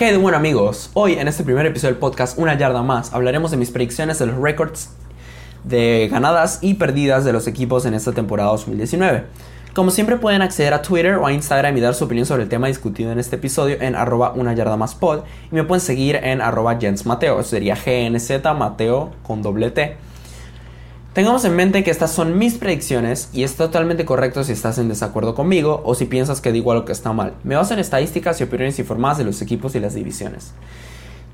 ¿Qué bueno amigos? Hoy en este primer episodio del podcast Una yarda más hablaremos de mis predicciones de los récords de ganadas y perdidas de los equipos en esta temporada 2019. Como siempre pueden acceder a Twitter o a Instagram y dar su opinión sobre el tema discutido en este episodio en arroba una yarda más pod y me pueden seguir en arroba Jens Mateo, eso sería GNZ Mateo con doble T. Tengamos en mente que estas son mis predicciones y es totalmente correcto si estás en desacuerdo conmigo o si piensas que digo algo que está mal. Me baso en estadísticas y opiniones informadas de los equipos y las divisiones.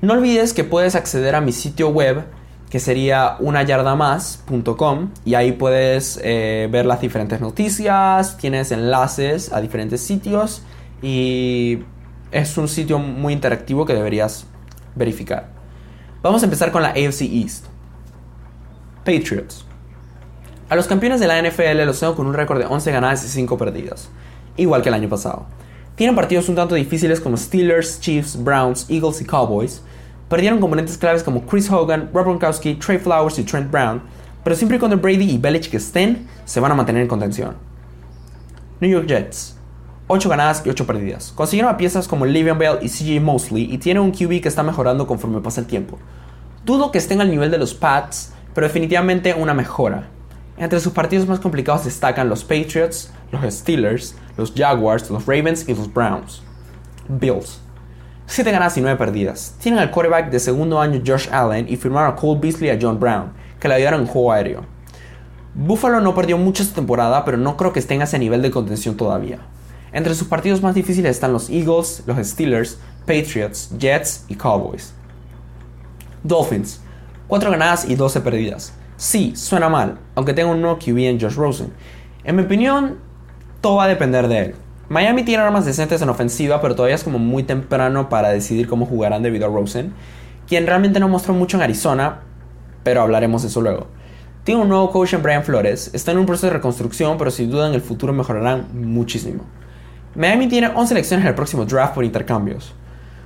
No olvides que puedes acceder a mi sitio web que sería unayardamás.com y ahí puedes eh, ver las diferentes noticias, tienes enlaces a diferentes sitios y es un sitio muy interactivo que deberías verificar. Vamos a empezar con la AFC East. Patriots. A los campeones de la NFL los tengo con un récord de 11 ganadas y 5 perdidas, igual que el año pasado. Tienen partidos un tanto difíciles como Steelers, Chiefs, Browns, Eagles y Cowboys. Perdieron componentes claves como Chris Hogan, Rob Gronkowski, Trey Flowers y Trent Brown, pero siempre y cuando Brady y Belichick estén, se van a mantener en contención. New York Jets. 8 ganadas y 8 perdidas. Consiguieron a piezas como Le'Veon Bell y CJ Mosley y tienen un QB que está mejorando conforme pasa el tiempo. Dudo que estén al nivel de los Pats, pero definitivamente una mejora. Entre sus partidos más complicados destacan los Patriots, los Steelers, los Jaguars, los Ravens y los Browns. Bills. 7 ganadas y 9 perdidas. Tienen al quarterback de segundo año Josh Allen y firmaron a Cole Beasley y a John Brown, que le ayudaron en juego aéreo. Buffalo no perdió mucho esta temporada, pero no creo que estén a ese nivel de contención todavía. Entre sus partidos más difíciles están los Eagles, los Steelers, Patriots, Jets y Cowboys. Dolphins. 4 ganadas y 12 perdidas. Sí, suena mal, aunque tenga un nuevo QB en Josh Rosen. En mi opinión, todo va a depender de él. Miami tiene armas decentes en ofensiva, pero todavía es como muy temprano para decidir cómo jugarán debido a Rosen, quien realmente no mostró mucho en Arizona, pero hablaremos de eso luego. Tiene un nuevo coach en Brian Flores, está en un proceso de reconstrucción, pero sin duda en el futuro mejorarán muchísimo. Miami tiene 11 selecciones en el próximo draft por intercambios.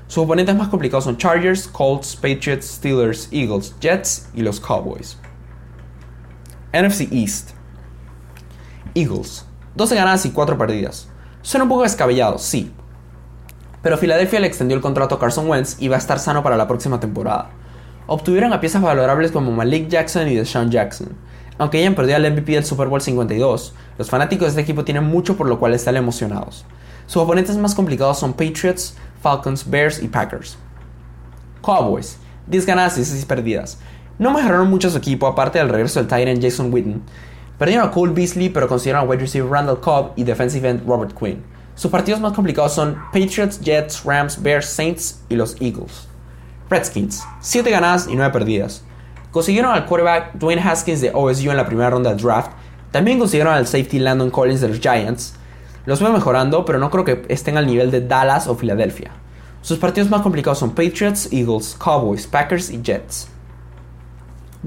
Sus oponentes más complicados son Chargers, Colts, Patriots, Steelers, Eagles, Jets y los Cowboys. NFC East. Eagles. 12 ganadas y 4 perdidas. Suena un poco descabellado, sí. Pero Filadelfia le extendió el contrato a Carson Wentz y va a estar sano para la próxima temporada. Obtuvieron a piezas valorables como Malik Jackson y Deshaun Jackson. Aunque hayan perdido al MVP del Super Bowl 52, los fanáticos de este equipo tienen mucho por lo cual están emocionados. Sus oponentes más complicados son Patriots, Falcons, Bears y Packers. Cowboys. 10 ganadas y 6 perdidas. No mejoraron mucho su equipo, aparte del regreso del Titan Jason Witten. Perdieron a Cole Beasley, pero consiguieron a wide receiver Randall Cobb y defensive end Robert Quinn. Sus partidos más complicados son Patriots, Jets, Rams, Bears, Saints y los Eagles. Redskins, 7 ganadas y 9 perdidas. Consiguieron al quarterback Dwayne Haskins de OSU en la primera ronda del draft. También consiguieron al safety Landon Collins de los Giants. Los veo mejorando, pero no creo que estén al nivel de Dallas o Filadelfia. Sus partidos más complicados son Patriots, Eagles, Cowboys, Packers y Jets.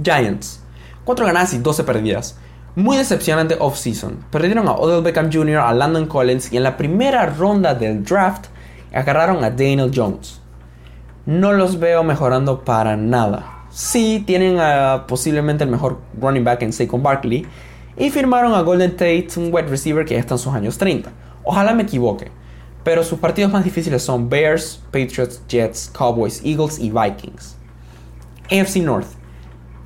Giants. 4 ganadas y 12 perdidas. Muy decepcionante off-season. Perdieron a Odell Beckham Jr., a Landon Collins y en la primera ronda del draft agarraron a Daniel Jones. No los veo mejorando para nada. Sí, tienen a posiblemente el mejor running back en Saquon Barkley y firmaron a Golden Tate, un wide receiver que ya está en sus años 30. Ojalá me equivoque, pero sus partidos más difíciles son Bears, Patriots, Jets, Cowboys, Eagles y Vikings. AFC North.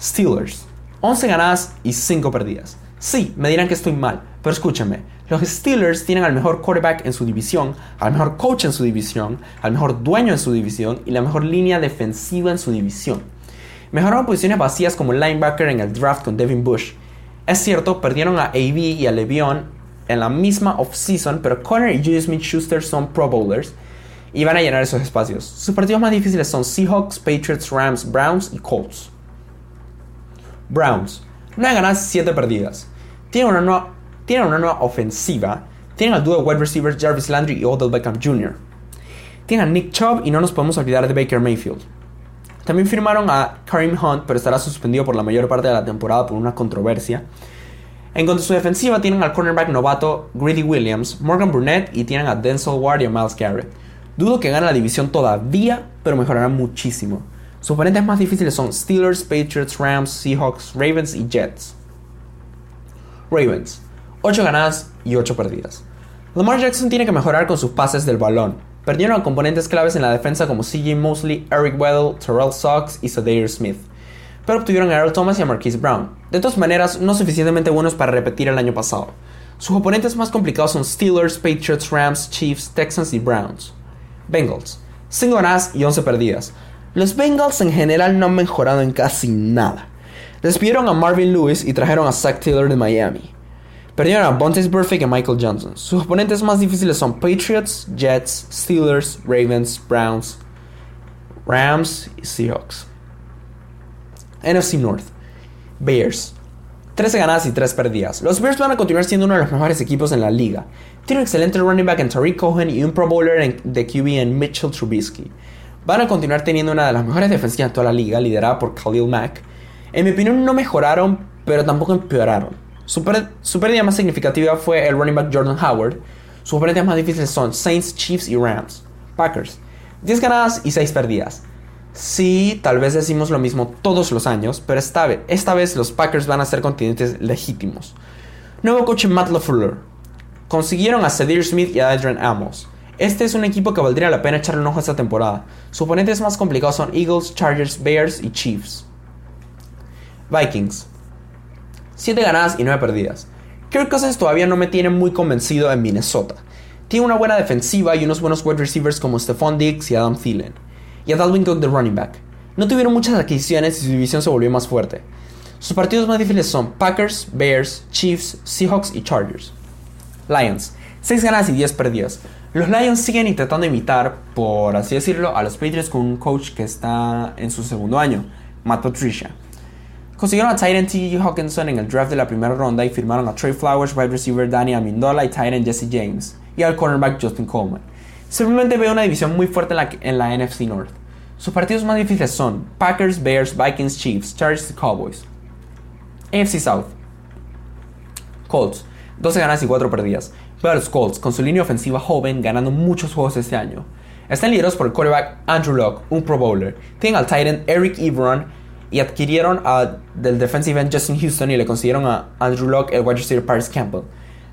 Steelers. 11 ganadas y 5 perdidas. Sí, me dirán que estoy mal, pero escúchenme. Los Steelers tienen al mejor quarterback en su división, al mejor coach en su división, al mejor dueño en su división y la mejor línea defensiva en su división. Mejoraron posiciones vacías como linebacker en el draft con Devin Bush. Es cierto, perdieron a AB y a Le'Veon en la misma offseason, pero Connor y Julius Smith-Schuster son Pro Bowlers y van a llenar esos espacios. Sus partidos más difíciles son Seahawks, Patriots, Rams, Browns y Colts. Browns. 9 ganadas, 7 perdidas. Tienen una, nueva, tienen una nueva ofensiva. Tienen al dúo de wide receivers Jarvis Landry y Odell Beckham Jr. Tienen a Nick Chubb y no nos podemos olvidar de Baker Mayfield. También firmaron a Kareem Hunt, pero estará suspendido por la mayor parte de la temporada por una controversia. En cuanto a su defensiva, tienen al cornerback novato Greedy Williams, Morgan Burnett y tienen a Denzel Ward y a Miles Garrett. Dudo que gane la división todavía, pero mejorarán muchísimo. Sus oponentes más difíciles son Steelers, Patriots, Rams, Seahawks, Ravens y Jets. Ravens, 8 ganadas y 8 perdidas. Lamar Jackson tiene que mejorar con sus pases del balón, Perdieron a componentes claves en la defensa como CJ Mosley, Eric Weddle, Terrell Sox y Sadair Smith. Pero obtuvieron a Earl Thomas y a Marquise Brown. De todas maneras, no suficientemente buenos para repetir el año pasado. Sus oponentes más complicados son Steelers, Patriots, Rams, Chiefs, Texans y Browns. Bengals. 5 ganadas y 11 perdidas. Los Bengals en general no han mejorado en casi nada. Despidieron a Marvin Lewis y trajeron a Zach Taylor de Miami. Perdieron a Bontes Burfict y Michael Johnson. Sus oponentes más difíciles son Patriots, Jets, Steelers, Ravens, Browns, Rams y Seahawks. NFC North. Bears. 13 ganadas y 3 perdidas. Los Bears van a continuar siendo uno de los mejores equipos en la liga. Tiene un excelente running back en Tariq Cohen y un Pro Bowler de QB en Mitchell Trubisky. Van a continuar teniendo una de las mejores defensivas de toda la liga, liderada por Khalil Mack. En mi opinión no mejoraron, pero tampoco empeoraron. Su, pérdida más significativa fue el running back Jordan Howard. Sus oponentes más difíciles son Saints, Chiefs y Rams. Packers. 10 ganadas y 6 perdidas. Sí, tal vez decimos lo mismo todos los años, pero esta vez, esta vez los Packers van a ser continentes legítimos. Nuevo coach Matt LaFleur. Consiguieron a Cedric Smith y a Adrian Amos. Este es un equipo que valdría la pena echarle un ojo esta temporada. Sus oponentes más complicados son Eagles, Chargers, Bears y Chiefs. Vikings. 7 ganadas y 9 perdidas. Kirk Cousins todavía no me tiene muy convencido en Minnesota. Tiene una buena defensiva y unos buenos wide receivers como Stephon Diggs y Adam Thielen. Y a Dalvin Cook de running back. No tuvieron muchas adquisiciones y su división se volvió más fuerte. Sus partidos más difíciles son Packers, Bears, Chiefs, Seahawks y Chargers. Lions. 6 ganadas y 10 perdidas. Los Lions siguen intentando imitar, por así decirlo, a los Patriots con un coach que está en su segundo año, Matt Patricia. Consiguieron a Titan T. Hawkinson en el draft de la primera ronda y firmaron a Trey Flowers, wide receiver Danny Amendola y Titan Jesse James, y al cornerback Justin Coleman. Simplemente veo una división muy fuerte en la, NFC North. Sus partidos más difíciles son Packers, Bears, Vikings, Chiefs, Chargers y Cowboys. AFC South. Colts, 12 ganas y 4 perdidas. A los Colts con su línea ofensiva joven ganando muchos juegos este año. Están liderados por el quarterback Andrew Locke, un Pro Bowler. Tienen al Titan Eric Ebron y adquirieron a, del defensive end Justin Houston y le consiguieron a Andrew Locke el wide receiver Paris Campbell.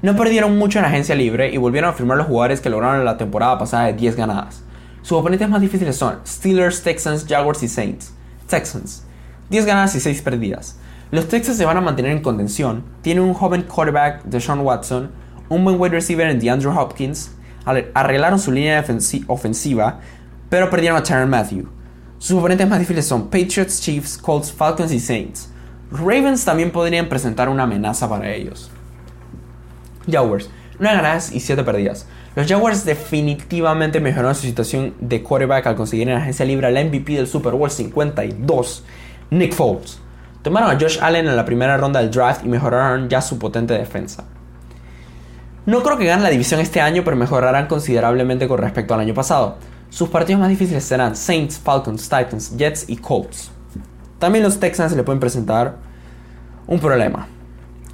No perdieron mucho en agencia libre y volvieron a firmar los jugadores que lograron la temporada pasada de 10 ganadas. Sus oponentes más difíciles son Steelers, Texans, Jaguars y Saints. Texans, 10 ganadas y 6 perdidas. Los Texans se van a mantener en contención. Tienen un joven quarterback, Deshaun Watson, un buen wide receiver en DeAndre Hopkins. Arreglaron su línea ofensiva, pero perdieron a Tyron Matthew. Sus oponentes más difíciles son Patriots, Chiefs, Colts, Falcons y Saints. Ravens también podrían presentar una amenaza para ellos. Jaguars, 9 ganadas y 7 perdidas. Los Jaguars definitivamente mejoraron su situación de quarterback al conseguir en la agencia libre al MVP del Super Bowl 52, Nick Foles. Tomaron a Josh Allen en la primera ronda del draft y mejoraron ya su potente defensa. No creo que ganen la división este año, pero mejorarán considerablemente con respecto al año pasado. Sus partidos más difíciles serán Saints, Falcons, Titans, Jets y Colts. También los Texans le pueden presentar un problema.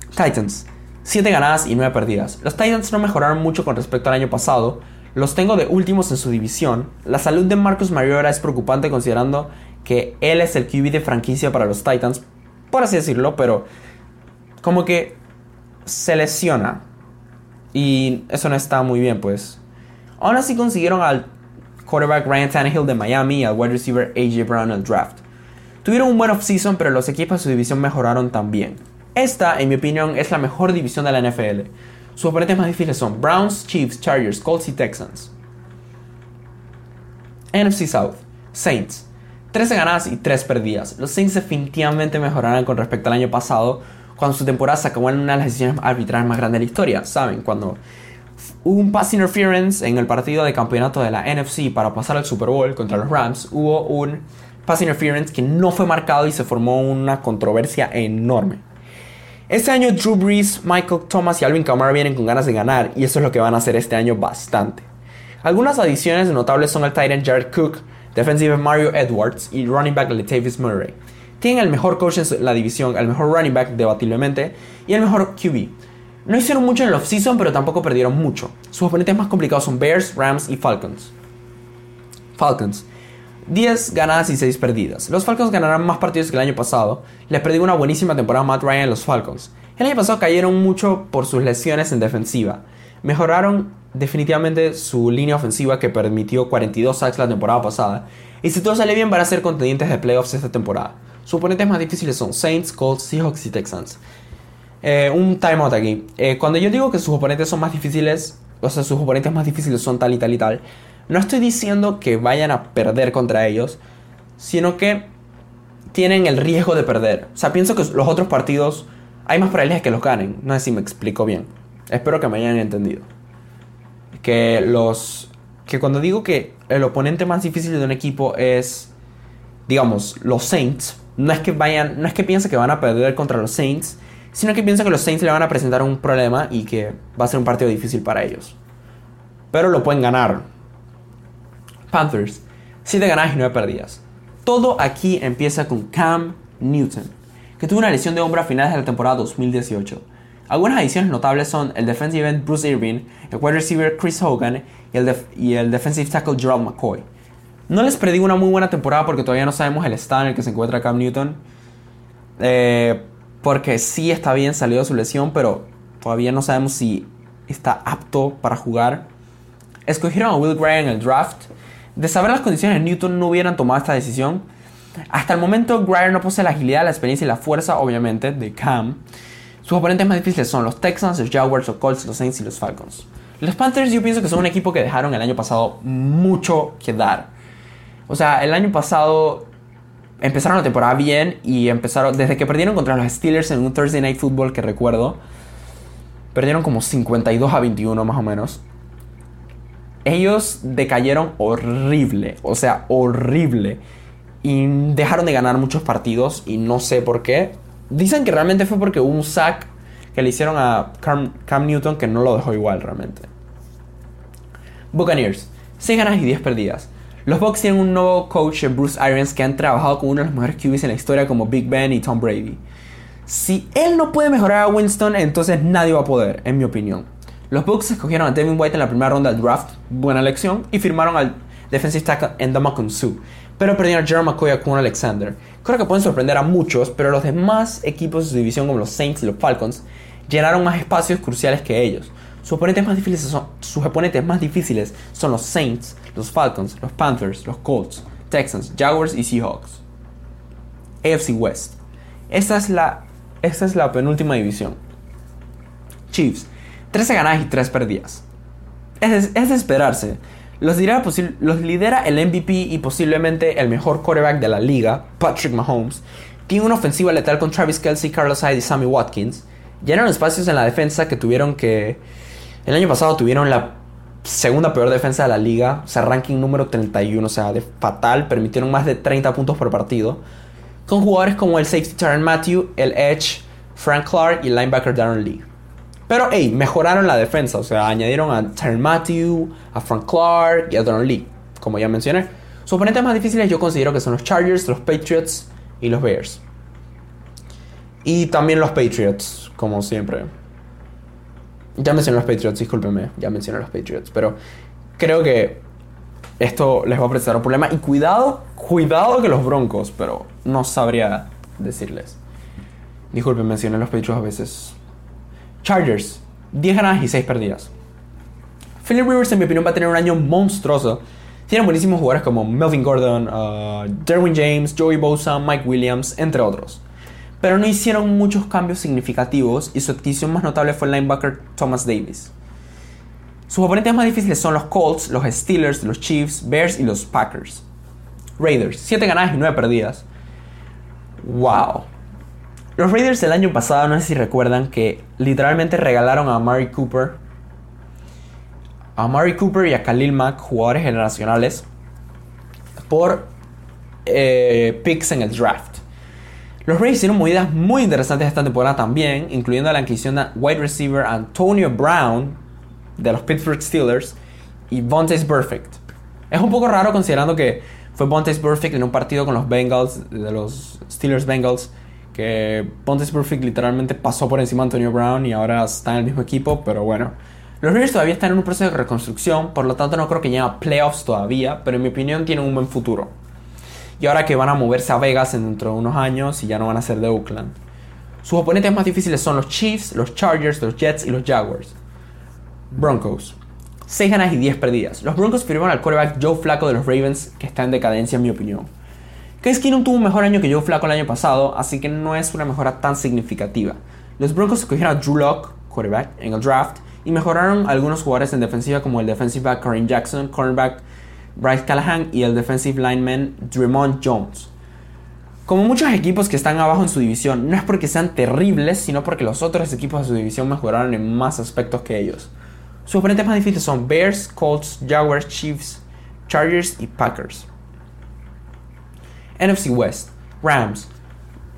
Titans, 7 ganadas y 9 perdidas. Los Titans no mejoraron mucho con respecto al año pasado. Los tengo de últimos en su división. La salud de Marcus Mariota es preocupante considerando que él es el QB de franquicia para los Titans, por así decirlo, pero como que se lesiona. Y eso no está muy bien, pues. Aún así consiguieron al quarterback Ryan Tannehill de Miami y al wide receiver AJ Brown en el draft. Tuvieron un buen offseason, pero los equipos de su división mejoraron también. Esta, en mi opinión, es la mejor división de la NFL. Sus oponentes más difíciles son Browns, Chiefs, Chargers, Colts y Texans. NFC South, Saints. 13 ganadas y 3 perdidas. Los Saints definitivamente mejorarán con respecto al año pasado, cuando su temporada se acabó en una de las decisiones arbitrales más grandes de la historia. ¿Saben? Cuando Hubo un pass interference en el partido de campeonato de la NFC para pasar al Super Bowl contra los Rams. Hubo un pass interference que no fue marcado y se formó una controversia enorme. Este año Drew Brees, Michael Thomas y Alvin Kamara vienen con ganas de ganar y eso es lo que van a hacer este año bastante. Algunas adiciones notables son el Titan Jared Cook, defensive Mario Edwards y running back Latavius Murray. Tienen el mejor coach en la división, el mejor running back debatiblemente y el mejor QB. No hicieron mucho en el offseason, pero tampoco perdieron mucho. Sus oponentes más complicados son Bears, Rams y Falcons. Falcons. 10 ganadas y 6 perdidas. Los Falcons ganarán más partidos que el año pasado. Les perdí una buenísima temporada a Matt Ryan en los Falcons. El año pasado cayeron mucho por sus lesiones en defensiva. mejoraron definitivamente su línea ofensiva que permitió 42 sacks la temporada pasada. Y si todo sale bien van a ser contendientes de playoffs esta temporada. Sus oponentes más difíciles son Saints, Colts, Seahawks y Texans. Eh, un timeout aquí. Eh, cuando yo digo que sus oponentes son más difíciles, o sea, sus oponentes más difíciles son tal y tal y tal, no estoy diciendo que vayan a perder contra ellos, sino que tienen el riesgo de perder. O sea, pienso que los otros partidos hay más probabilidades que los ganen. No sé si me explico bien. Espero que me hayan entendido. Que los. Que cuando digo que el oponente más difícil de un equipo es. Digamos, los Saints. No es que vayan. No es que piense que van a perder contra los Saints. Sino que piensa que los Saints le van a presentar un problema y que va a ser un partido difícil para ellos. Pero lo pueden ganar. Panthers. 7 ganadas y 9 perdidas. Todo aquí empieza con Cam Newton, que tuvo una lesión de hombro a finales de la temporada 2018. Algunas adiciones notables son el defensive end Bruce Irving, el wide receiver Chris Hogan y el, y el defensive tackle Gerald McCoy. No les predigo una muy buena temporada porque todavía no sabemos el estado en el que se encuentra Cam Newton. Eh, porque sí está bien salido de su lesión, pero todavía no sabemos si está apto para jugar. Escogieron a Will Gray en el draft de saber las condiciones de Newton no hubieran tomado esta decisión. Hasta el momento, Grier no posee la agilidad, la experiencia y la fuerza, obviamente, de Cam. Sus oponentes más difíciles son los Texans, los Jaguars, los Colts, los Saints y los Falcons. Los Panthers yo pienso que son un equipo que dejaron el año pasado mucho que dar. O sea, el año pasado empezaron la temporada bien y empezaron, desde que perdieron contra los Steelers en un Thursday Night Football que recuerdo, perdieron como 52 a 21 más o menos ellos decayeron horrible, o sea, horrible. Y dejaron de ganar muchos partidos y no sé por qué. Dicen que realmente fue porque hubo un sack que le hicieron a Cam, Newton que no lo dejó igual realmente. Buccaneers, 6 ganas y 10 perdidas. Los Bucks tienen un nuevo coach, Bruce Irons, que han trabajado con uno de los mejores QBs en la historia como Big Ben y Tom Brady. Si él no puede mejorar a Winston, entonces nadie va a poder, en mi opinión. Los Bucks escogieron a Devin White en la primera ronda del draft, buena elección, y firmaron al defensive tackle Endama Su, pero perdieron a Jerome McCoy a Alexander. Creo que pueden sorprender a muchos, pero los demás equipos de su división como los Saints y los Falcons llenaron más espacios cruciales que ellos. Sus oponentes más difíciles son, sus oponentes más difíciles son los Saints, los Falcons, los Panthers, los Colts, Texans, Jaguars y Seahawks. AFC West. Esta es la, esta es la penúltima división. Chiefs 13 ganadas y 3 perdidas. Es, de esperarse. Los lidera, los lidera, el MVP y posiblemente el mejor quarterback de la liga, Patrick Mahomes. Tiene una ofensiva letal con Travis Kelsey, Carlos Hyde y Sammy Watkins. Llenaron espacios en la defensa que tuvieron que... El año pasado tuvieron la segunda peor defensa de la liga, o sea, ranking número 31, o sea, de fatal, permitieron más de 30 puntos por partido, con jugadores como el safety Tyron Matthew, el edge Frank Clark y el linebacker Darren Lee. Pero, hey, mejoraron la defensa. O sea, añadieron a Terry Matthew, a Frank Clark y a Donald Lee. Como ya mencioné. Sus oponentes más difíciles yo considero que son los Chargers, los Patriots y los Bears. Y también los Patriots, como siempre. Ya mencioné los Patriots, discúlpenme. Ya mencioné los Patriots. Pero creo que esto les va a presentar un problema. Y cuidado, cuidado que los Broncos. Pero no sabría decirles. Disculpen, mencioné los Patriots a veces. Chargers, 10 ganadas y 6 perdidas. Philip Rivers, en mi opinión, va a tener un año monstruoso. Tienen buenísimos jugadores como Melvin Gordon, uh, Derwin James, Joey Bosa, Mike Williams, entre otros. Pero no hicieron muchos cambios significativos y su adquisición más notable fue el linebacker Thomas Davis. Sus oponentes más difíciles son los Colts, los Steelers, los Chiefs, Bears y los Packers. Raiders, 7 ganadas y 9 perdidas. ¡Wow! Los Raiders el año pasado, no sé si recuerdan, que literalmente regalaron a Mari Cooper. A Mari Cooper y a Khalil Mack, jugadores generacionales, por eh, picks en el draft. Los Raiders hicieron movidas muy interesantes esta temporada también, incluyendo la adquisición de wide receiver Antonio Brown de los Pittsburgh Steelers y Vontaze Perfect. Es un poco raro considerando que fue Vontaze Perfect en un partido con los Bengals, de los Steelers Bengals, que Pontes Perfect literalmente pasó por encima de Antonio Brown y ahora está en el mismo equipo, pero bueno. Los Raiders todavía están en un proceso de reconstrucción, por lo tanto no creo que lleguen a playoffs todavía, pero en mi opinión tienen un buen futuro. Y ahora que van a moverse a Vegas dentro de unos años y ya no van a ser de Oakland. Sus oponentes más difíciles son los Chiefs, los Chargers, los Jets y los Jaguars. Broncos. 6 ganas y 10 perdidas. Los Broncos firmaron al quarterback Joe Flacco de los Ravens, que está en decadencia en mi opinión. Case Keenum tuvo un mejor año que Joe Flacco el año pasado, así que no es una mejora tan significativa. Los Broncos escogieron a Drew Locke, quarterback, en el draft, y mejoraron algunos jugadores en defensiva como el defensive back Kareem Jackson, cornerback Bryce Callahan y el defensive lineman Dremont Jones. Como muchos equipos que están abajo en su división, no es porque sean terribles, sino porque los otros equipos de su división mejoraron en más aspectos que ellos. Sus oponentes más difíciles son Bears, Colts, Jaguars, Chiefs, Chargers y Packers. NFC West. Rams.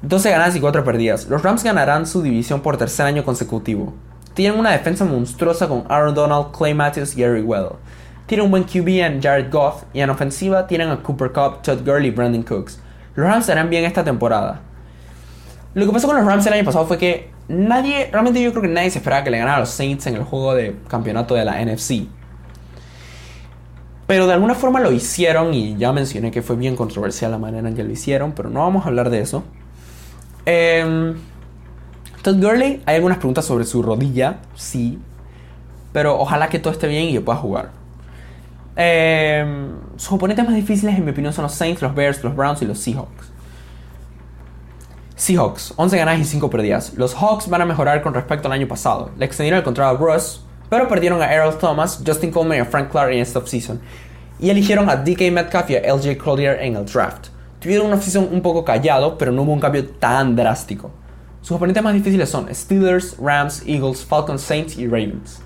12 ganadas y 4 perdidas. Los Rams ganarán su división por tercer año consecutivo. Tienen una defensa monstruosa con Aaron Donald, Clay Matthews y Eric Weddle. Tienen un buen QB en Jared Goff y en ofensiva tienen a Cooper Cup, Todd Gurley y Brandon Cooks. Los Rams harán bien esta temporada. Lo que pasó con los Rams el año pasado fue que nadie, realmente yo creo que nadie se esperaba que le ganara a los Saints en el juego de campeonato de la NFC. Pero de alguna forma lo hicieron y ya mencioné que fue bien controversial la manera en que lo hicieron, pero no vamos a hablar de eso. Eh, Todd Gurley, hay algunas preguntas sobre su rodilla, sí, pero ojalá que todo esté bien y que pueda jugar. Eh, sus oponentes más difíciles en mi opinión son los Saints, los Bears, los Browns y los Seahawks. Seahawks, 11 ganadas y 5 perdidas. Los Hawks van a mejorar con respecto al año pasado. Le extendieron el contrato a Russ, pero perdieron a Errol Thomas, Justin Coleman y a Frank Clark en esta offseason. Y eligieron a DK Metcalf y a LJ Collier en el draft. Tuvieron una offseason un poco callado, pero no hubo un cambio tan drástico. Sus oponentes más difíciles son Steelers, Rams, Eagles, Falcons, Saints y Ravens.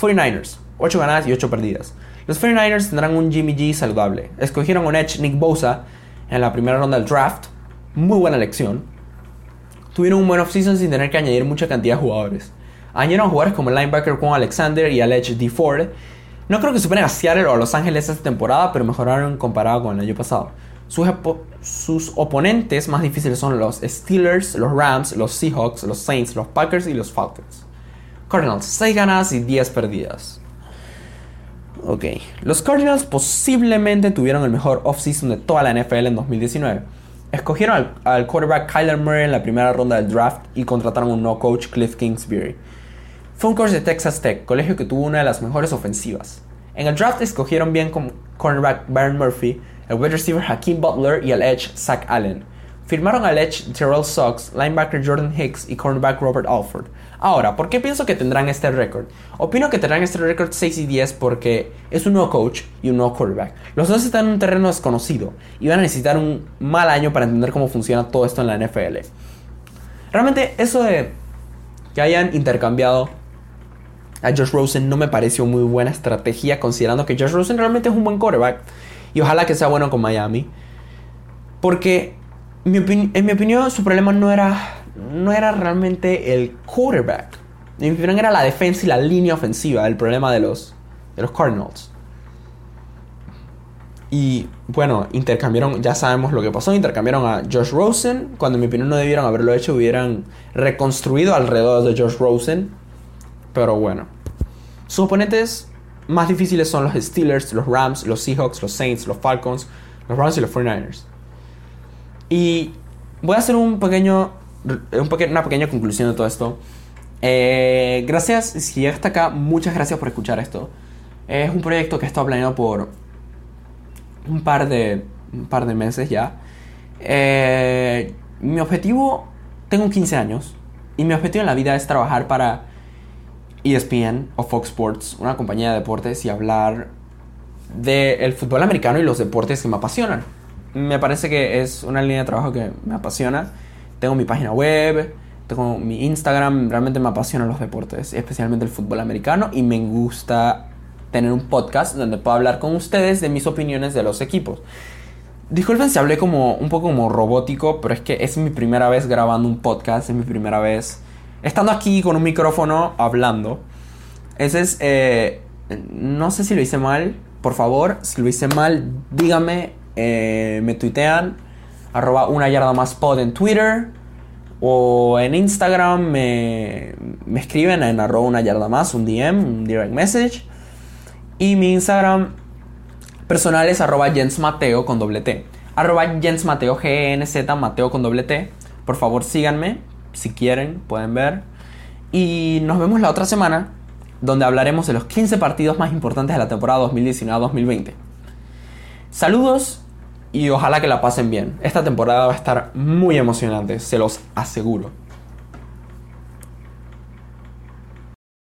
49ers, 8 ganadas y 8 perdidas. Los 49ers tendrán un Jimmy G saludable. Escogieron un Edge Nick Bosa en la primera ronda del draft. Muy buena elección. Tuvieron un buen offseason sin tener que añadir mucha cantidad de jugadores. Añadieron jugadores como el linebacker Juan Alexander y el Edge D. Ford. No creo que superen a Seattle o a Los Ángeles esta temporada, pero mejoraron comparado con el año pasado. Sus, sus, oponentes más difíciles son los Steelers, los Rams, los Seahawks, los Saints, los Packers y los Falcons. Cardinals, 6 ganadas y 10 perdidas. Ok, los Cardinals posiblemente tuvieron el mejor offseason de toda la NFL en 2019. Escogieron al, quarterback Kyler Murray en la primera ronda del draft y contrataron a un no coach Cliff Kingsbury. Fue un coach de Texas Tech, colegio que tuvo una de las mejores ofensivas. En el draft escogieron bien como cornerback Baron Murphy, el wide receiver Hakeem Butler y el edge Zach Allen. Firmaron al edge Terrell Sox, linebacker Jordan Hicks y cornerback Robert Alford. Ahora, ¿por qué pienso que tendrán este récord? Opino que tendrán este récord 6 y 10 porque es un nuevo coach y un nuevo quarterback. Los dos están en un terreno desconocido y van a necesitar un mal año para entender cómo funciona todo esto en la NFL. Realmente eso de que hayan intercambiado a Josh Rosen no me pareció muy buena estrategia considerando que Josh Rosen realmente es un buen quarterback y ojalá que sea bueno con Miami. Porque en mi opinión su problema no era no era realmente el quarterback. En mi opinión era la defensa y la línea ofensiva el problema de los, de los Cardinals. Y bueno, intercambiaron, ya sabemos lo que pasó, intercambiaron a Josh Rosen, cuando en mi opinión no debieron haberlo hecho, hubieran reconstruido alrededor de Josh Rosen. Pero bueno, sus oponentes más difíciles son los Steelers, los Rams, los Seahawks, los Saints, los Falcons, los Browns y los 49ers. Y voy a hacer un pequeño una pequeña conclusión de todo esto. Eh, gracias, si llegaste acá, muchas gracias por escuchar esto. Es un proyecto que he estado planeando por un par de, un par de meses ya. Eh, mi objetivo, tengo 15 años, y mi objetivo en la vida es trabajar para ESPN o Fox Sports, una compañía de deportes, y hablar del fútbol americano y los deportes que me apasionan. Me parece que es una línea de trabajo que me apasiona tengo mi página web, tengo mi Instagram, realmente me apasionan los deportes, especialmente el fútbol americano y me gusta tener un podcast donde puedo hablar con ustedes de mis opiniones de los equipos. Disculpen si hablé como un poco como robótico, pero es que es mi primera vez grabando un podcast, es mi primera vez estando aquí con un micrófono hablando. Ese es, eh, no sé si lo hice mal, por favor, si lo hice mal, dígame, eh, me tuitean arroba una yarda más pod en Twitter o en Instagram me, escriben en arroba una yarda más, un DM, un direct message. Y mi Instagram personal es arroba Jens Mateo con doble T. Arroba Jens Mateo, G-N-Z, Mateo con doble T. Por favor síganme, si quieren, pueden ver. Y nos vemos la otra semana donde hablaremos de los 15 partidos más importantes de la temporada 2019-2020. Saludos y ojalá que la pasen bien. Esta temporada va a estar muy emocionante, se los aseguro.